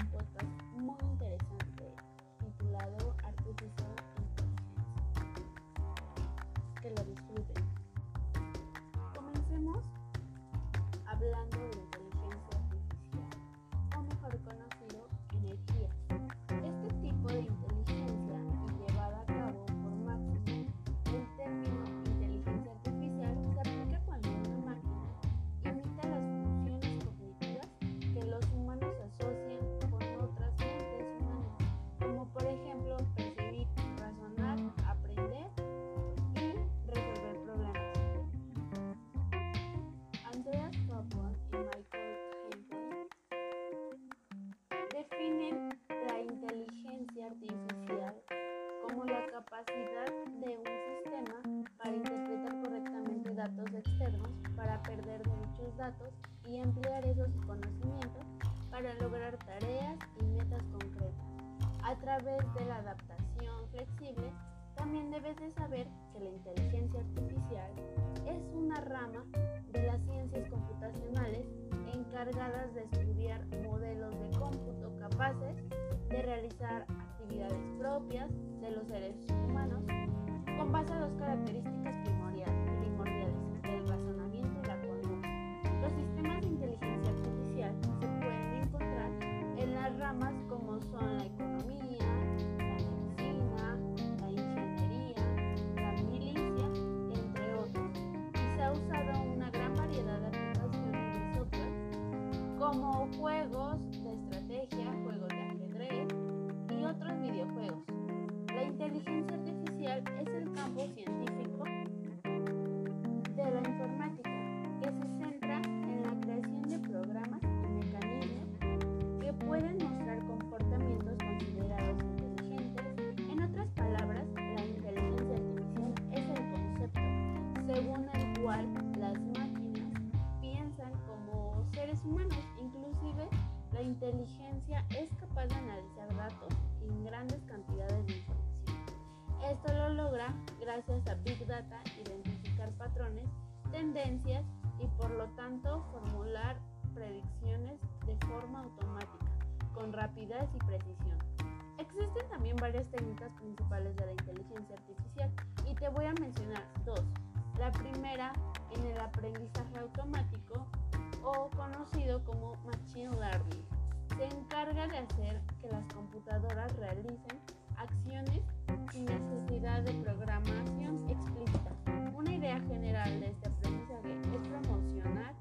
un podcast muy interesante titulado Artificial Intelligence. Que lo disfruten. Externos, para perder muchos datos y emplear esos conocimientos para lograr tareas y metas concretas. A través de la adaptación flexible, también debes de saber que la inteligencia artificial es una rama de las ciencias computacionales encargadas de estudiar modelos de cómputo capaces de realizar actividades propias de los seres humanos con base a dos características ramas como son la economía, la medicina, la ingeniería, la milicia, entre otros. Y se ha usado una gran variedad de aplicaciones de software como juegos capaz de analizar datos en grandes cantidades de información. Esto lo logra gracias a Big Data, identificar patrones, tendencias y por lo tanto formular predicciones de forma automática, con rapidez y precisión. Existen también varias técnicas principales de la inteligencia artificial y te voy a mencionar dos. La primera en el aprendizaje automático o conocido como Machine Learning. Se encarga de hacer que las computadoras realicen acciones sin necesidad de programación explícita. Una idea general de este aprendizaje es promocionar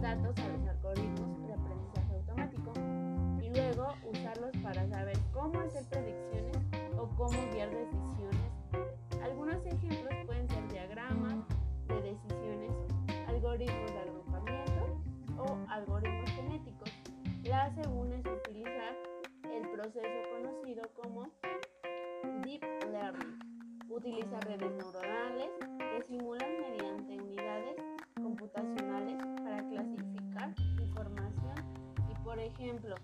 datos a los algoritmos de aprendizaje automático y luego usarlos para saber cómo hacer predicciones o cómo guiar decisiones. Algunos ejemplos pueden ser diagramas de decisiones, algoritmos de agrupamiento o algoritmos genéticos. La segunda es proceso conocido como Deep Learning. Utiliza redes neuronales que simulan mediante unidades computacionales para clasificar información y, por ejemplo,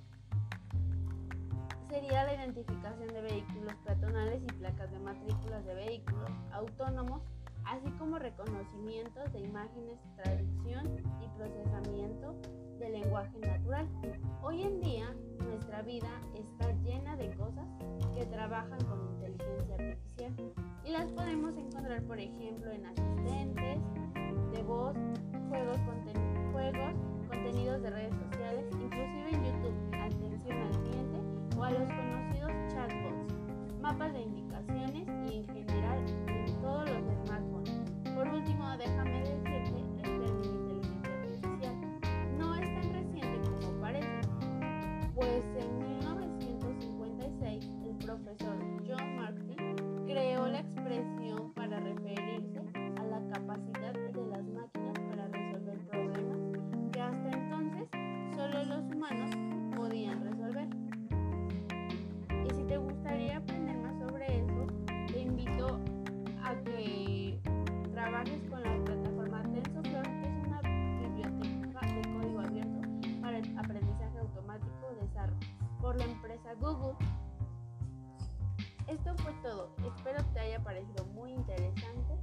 sería la identificación de vehículos peatonales y placas de matrículas de vehículos autónomos, así como reconocimientos de imágenes, traducción y procesamiento de lenguaje natural. Hoy en día, nuestra vida está llena de cosas que trabajan con inteligencia artificial. Y las podemos encontrar, por ejemplo, en asistentes de voz, juegos, juegos contenidos de redes sociales, inclusive en YouTube, atención al cliente o a los conocidos chatbots, mapas de indicaciones Google. Esto fue todo. Espero te haya parecido muy interesante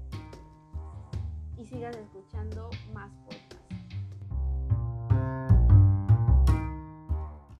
y sigas escuchando más